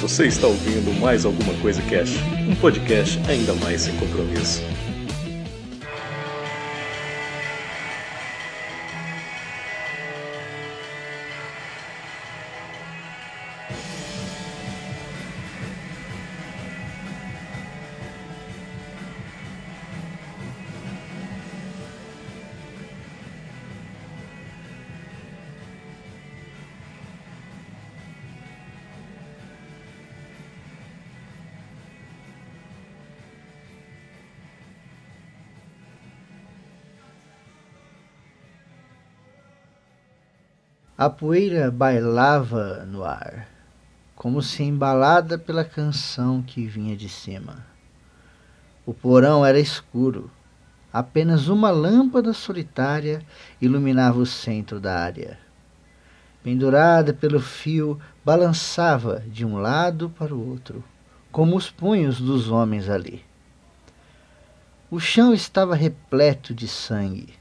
Você está ouvindo mais alguma coisa Cash, um podcast ainda mais sem compromisso. A poeira bailava no ar, como se embalada pela canção que vinha de cima. O porão era escuro. Apenas uma lâmpada solitária iluminava o centro da área. Pendurada pelo fio, balançava de um lado para o outro, como os punhos dos homens ali. O chão estava repleto de sangue.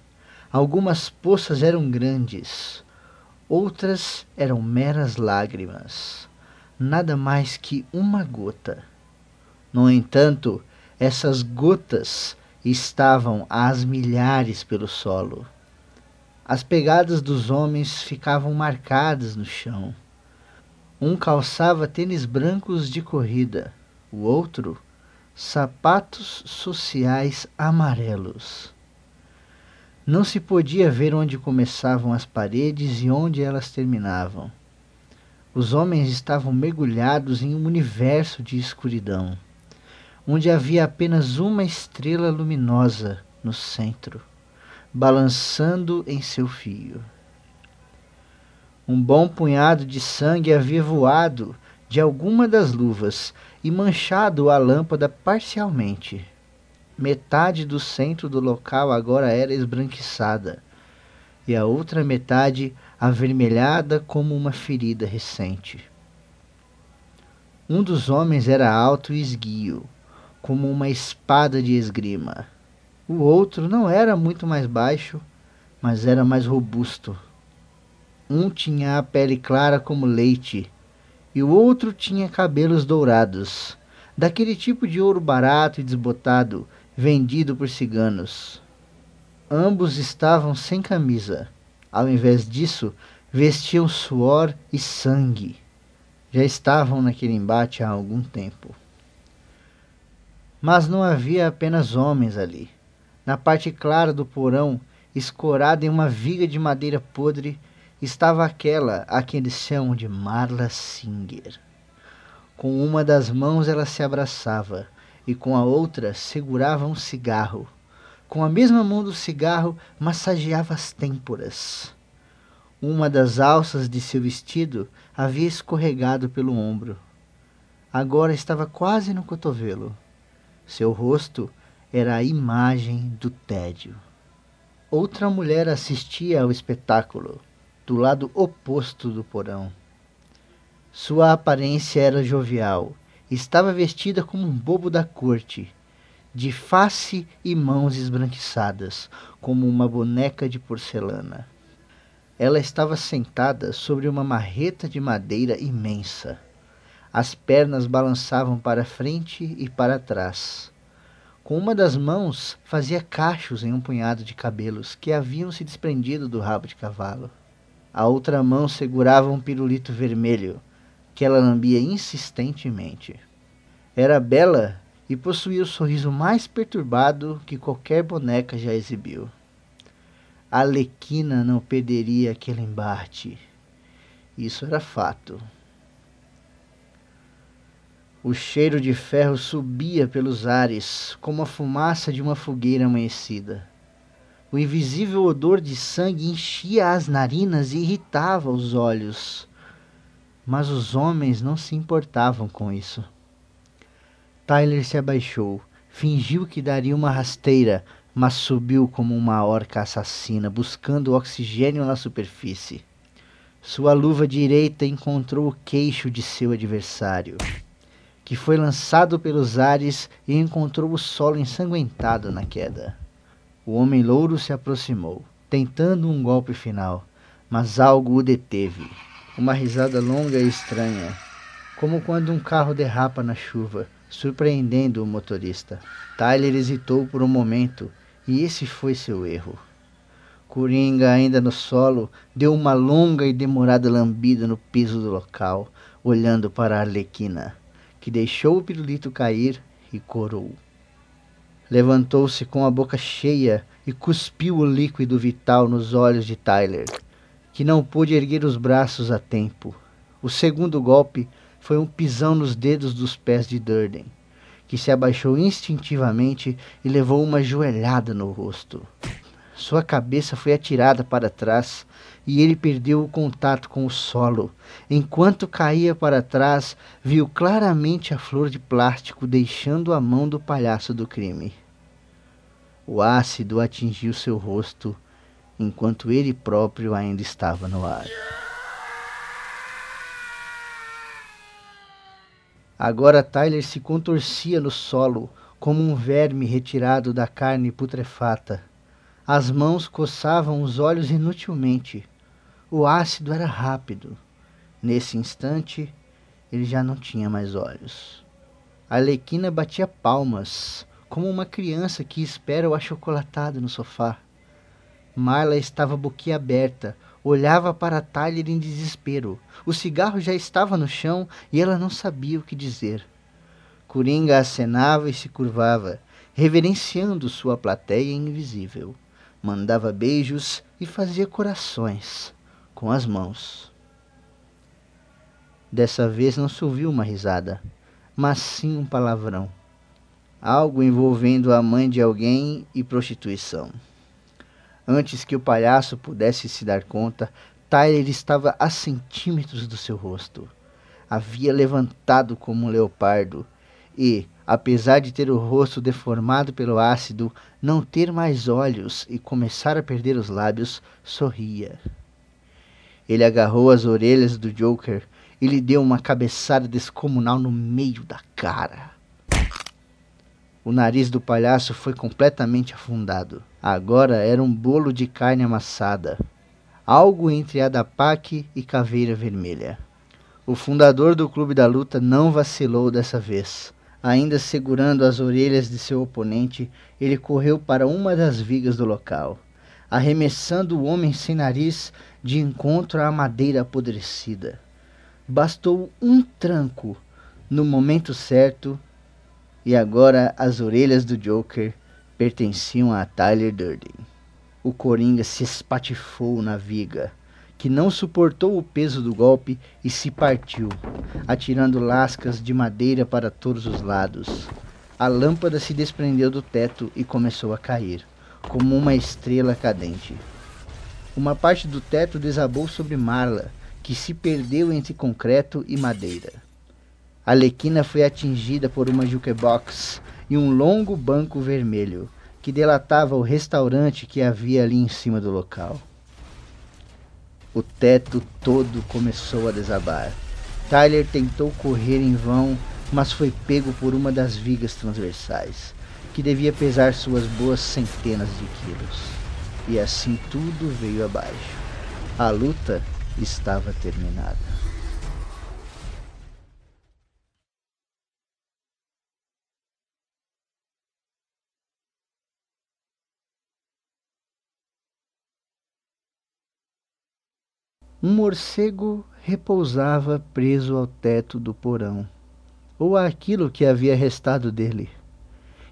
Algumas poças eram grandes, Outras eram meras lágrimas, nada mais que uma gota. No entanto, essas gotas estavam às milhares pelo solo. As pegadas dos homens ficavam marcadas no chão. Um calçava tênis brancos de corrida, o outro, sapatos sociais amarelos. Não se podia ver onde começavam as paredes e onde elas terminavam. Os homens estavam mergulhados em um universo de escuridão, onde havia apenas uma estrela luminosa no centro, balançando em seu fio. Um bom punhado de sangue havia voado de alguma das luvas e manchado a lâmpada parcialmente. Metade do centro do local agora era esbranquiçada, e a outra metade avermelhada como uma ferida recente. Um dos homens era alto e esguio, como uma espada de esgrima. O outro não era muito mais baixo, mas era mais robusto. Um tinha a pele clara como leite, e o outro tinha cabelos dourados, daquele tipo de ouro barato e desbotado vendido por ciganos. Ambos estavam sem camisa. Ao invés disso, vestiam suor e sangue. Já estavam naquele embate há algum tempo. Mas não havia apenas homens ali. Na parte clara do porão, escorada em uma viga de madeira podre, estava aquela a quem eles chamam de Marla Singer. Com uma das mãos ela se abraçava e com a outra segurava um cigarro. Com a mesma mão do cigarro massageava as têmporas. Uma das alças de seu vestido havia escorregado pelo ombro. Agora estava quase no cotovelo. Seu rosto era a imagem do tédio. Outra mulher assistia ao espetáculo, do lado oposto do porão. Sua aparência era jovial Estava vestida como um bobo da corte, de face e mãos esbranquiçadas, como uma boneca de porcelana. Ela estava sentada sobre uma marreta de madeira imensa. As pernas balançavam para frente e para trás. Com uma das mãos fazia cachos em um punhado de cabelos que haviam se desprendido do rabo de cavalo. A outra mão segurava um pirulito vermelho, que ela lambia insistentemente. Era bela e possuía o sorriso mais perturbado que qualquer boneca já exibiu. A Alequina não perderia aquele embate. Isso era fato. O cheiro de ferro subia pelos ares como a fumaça de uma fogueira amanhecida. O invisível odor de sangue enchia as narinas e irritava os olhos. Mas os homens não se importavam com isso. Tyler se abaixou, fingiu que daria uma rasteira, mas subiu como uma orca assassina, buscando oxigênio na superfície. Sua luva direita encontrou o queixo de seu adversário, que foi lançado pelos ares e encontrou o solo ensanguentado na queda. O homem louro se aproximou, tentando um golpe final, mas algo o deteve uma risada longa e estranha, como quando um carro derrapa na chuva, surpreendendo o motorista. Tyler hesitou por um momento, e esse foi seu erro. Coringa, ainda no solo, deu uma longa e demorada lambida no piso do local, olhando para a Arlequina, que deixou o pirulito cair e corou. Levantou-se com a boca cheia e cuspiu o líquido vital nos olhos de Tyler, que não pôde erguer os braços a tempo. O segundo golpe foi um pisão nos dedos dos pés de Durden, que se abaixou instintivamente e levou uma joelhada no rosto. Sua cabeça foi atirada para trás e ele perdeu o contato com o solo. Enquanto caía para trás, viu claramente a flor de plástico deixando a mão do palhaço do crime. O ácido atingiu seu rosto enquanto ele próprio ainda estava no ar. Agora Tyler se contorcia no solo, como um verme retirado da carne putrefata. As mãos coçavam os olhos inutilmente. O ácido era rápido. Nesse instante, ele já não tinha mais olhos. A Arlequina batia palmas, como uma criança que espera o achocolatado no sofá. Marla estava boquiaberta, olhava para Tyler em desespero. O cigarro já estava no chão e ela não sabia o que dizer. Coringa acenava e se curvava, reverenciando sua plateia invisível. Mandava beijos e fazia corações com as mãos. Dessa vez não se ouviu uma risada, mas sim um palavrão. Algo envolvendo a mãe de alguém e prostituição. Antes que o palhaço pudesse se dar conta, Tyler estava a centímetros do seu rosto. Havia levantado como um leopardo e, apesar de ter o rosto deformado pelo ácido, não ter mais olhos e começar a perder os lábios, sorria. Ele agarrou as orelhas do Joker e lhe deu uma cabeçada descomunal no meio da cara. O nariz do palhaço foi completamente afundado. Agora era um bolo de carne amassada, algo entre Adapaque e Caveira Vermelha. O fundador do Clube da Luta não vacilou dessa vez. Ainda segurando as orelhas de seu oponente, ele correu para uma das vigas do local, arremessando o homem sem nariz de encontro à madeira apodrecida. Bastou um tranco no momento certo e agora as orelhas do Joker pertenciam a Tyler Durden. O Coringa se espatifou na viga, que não suportou o peso do golpe e se partiu, atirando lascas de madeira para todos os lados. A lâmpada se desprendeu do teto e começou a cair, como uma estrela cadente. Uma parte do teto desabou sobre Marla, que se perdeu entre concreto e madeira. Alequina foi atingida por uma jukebox e um longo banco vermelho, que delatava o restaurante que havia ali em cima do local. O teto todo começou a desabar. Tyler tentou correr em vão, mas foi pego por uma das vigas transversais, que devia pesar suas boas centenas de quilos. E assim tudo veio abaixo. A luta estava terminada. Um morcego repousava preso ao teto do porão, ou àquilo que havia restado dele.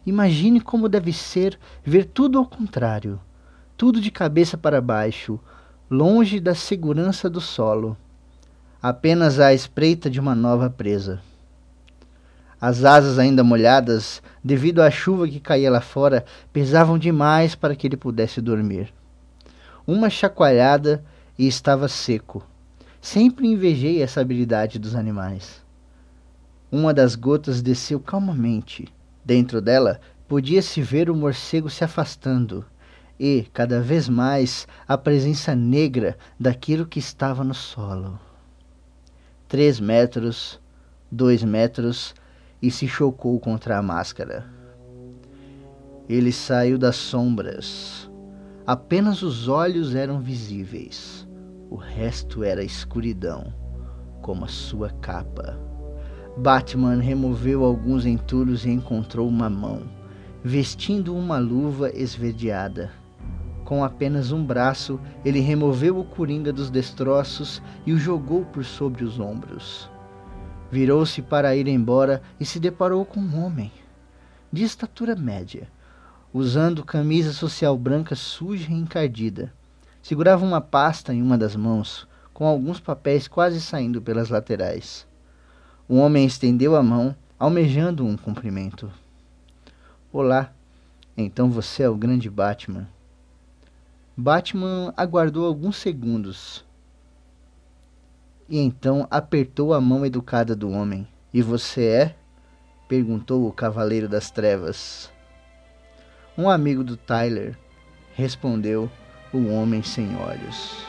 Imagine como deve ser ver tudo ao contrário, tudo de cabeça para baixo, longe da segurança do solo, apenas à espreita de uma nova presa. As asas ainda molhadas, devido à chuva que caía lá fora, pesavam demais para que ele pudesse dormir. Uma chacoalhada e estava seco. Sempre invejei essa habilidade dos animais. Uma das gotas desceu calmamente. Dentro dela podia-se ver o morcego se afastando e, cada vez mais, a presença negra daquilo que estava no solo. Três metros, dois metros e se chocou contra a máscara. Ele saiu das sombras. Apenas os olhos eram visíveis. O resto era escuridão, como a sua capa. Batman removeu alguns entulhos e encontrou uma mão, vestindo uma luva esverdeada. Com apenas um braço, ele removeu o coringa dos destroços e o jogou por sobre os ombros. Virou-se para ir embora e se deparou com um homem, de estatura média, usando camisa social branca suja e encardida. Segurava uma pasta em uma das mãos, com alguns papéis quase saindo pelas laterais. O homem estendeu a mão, almejando um cumprimento. Olá, então você é o grande Batman. Batman aguardou alguns segundos e então apertou a mão educada do homem. E você é? perguntou o Cavaleiro das Trevas. Um amigo do Tyler, respondeu o homem sem olhos.